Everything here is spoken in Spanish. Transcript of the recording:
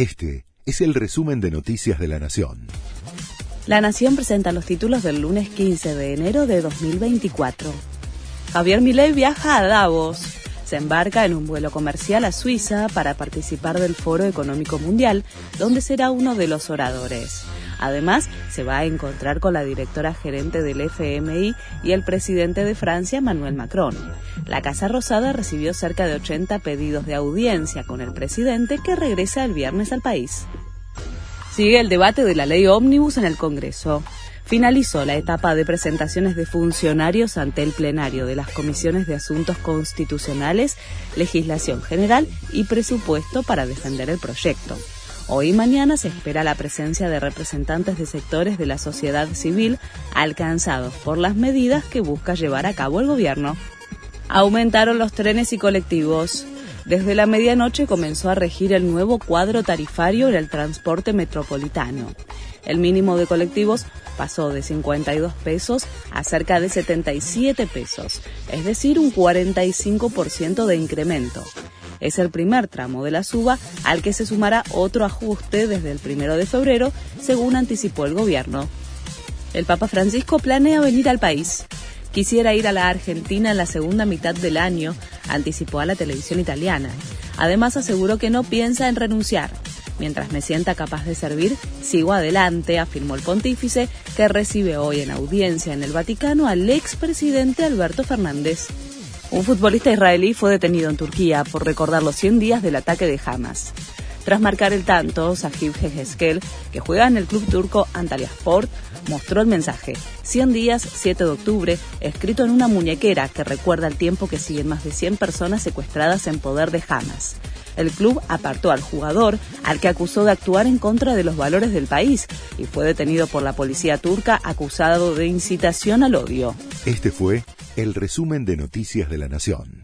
Este es el resumen de Noticias de la Nación. La Nación presenta los títulos del lunes 15 de enero de 2024. Javier Milei viaja a Davos. Se embarca en un vuelo comercial a Suiza para participar del Foro Económico Mundial, donde será uno de los oradores. Además, se va a encontrar con la directora gerente del FMI y el presidente de Francia, Manuel Macron. La Casa Rosada recibió cerca de 80 pedidos de audiencia con el presidente que regresa el viernes al país. Sigue el debate de la ley ómnibus en el Congreso. Finalizó la etapa de presentaciones de funcionarios ante el plenario de las comisiones de asuntos constitucionales, legislación general y presupuesto para defender el proyecto. Hoy y mañana se espera la presencia de representantes de sectores de la sociedad civil alcanzados por las medidas que busca llevar a cabo el gobierno. Aumentaron los trenes y colectivos. Desde la medianoche comenzó a regir el nuevo cuadro tarifario en el transporte metropolitano. El mínimo de colectivos pasó de 52 pesos a cerca de 77 pesos, es decir, un 45% de incremento. Es el primer tramo de la suba al que se sumará otro ajuste desde el primero de febrero, según anticipó el gobierno. El Papa Francisco planea venir al país. Quisiera ir a la Argentina en la segunda mitad del año, anticipó a la televisión italiana. Además aseguró que no piensa en renunciar. Mientras me sienta capaz de servir, sigo adelante, afirmó el pontífice, que recibe hoy en audiencia en el Vaticano al expresidente Alberto Fernández. Un futbolista israelí fue detenido en Turquía por recordar los 100 días del ataque de Hamas. Tras marcar el tanto, Sahib Hezkel, que juega en el club turco Antalyaspor, mostró el mensaje 100 días, 7 de octubre, escrito en una muñequera que recuerda el tiempo que siguen más de 100 personas secuestradas en poder de Hamas. El club apartó al jugador, al que acusó de actuar en contra de los valores del país, y fue detenido por la policía turca acusado de incitación al odio. Este fue el resumen de Noticias de la Nación.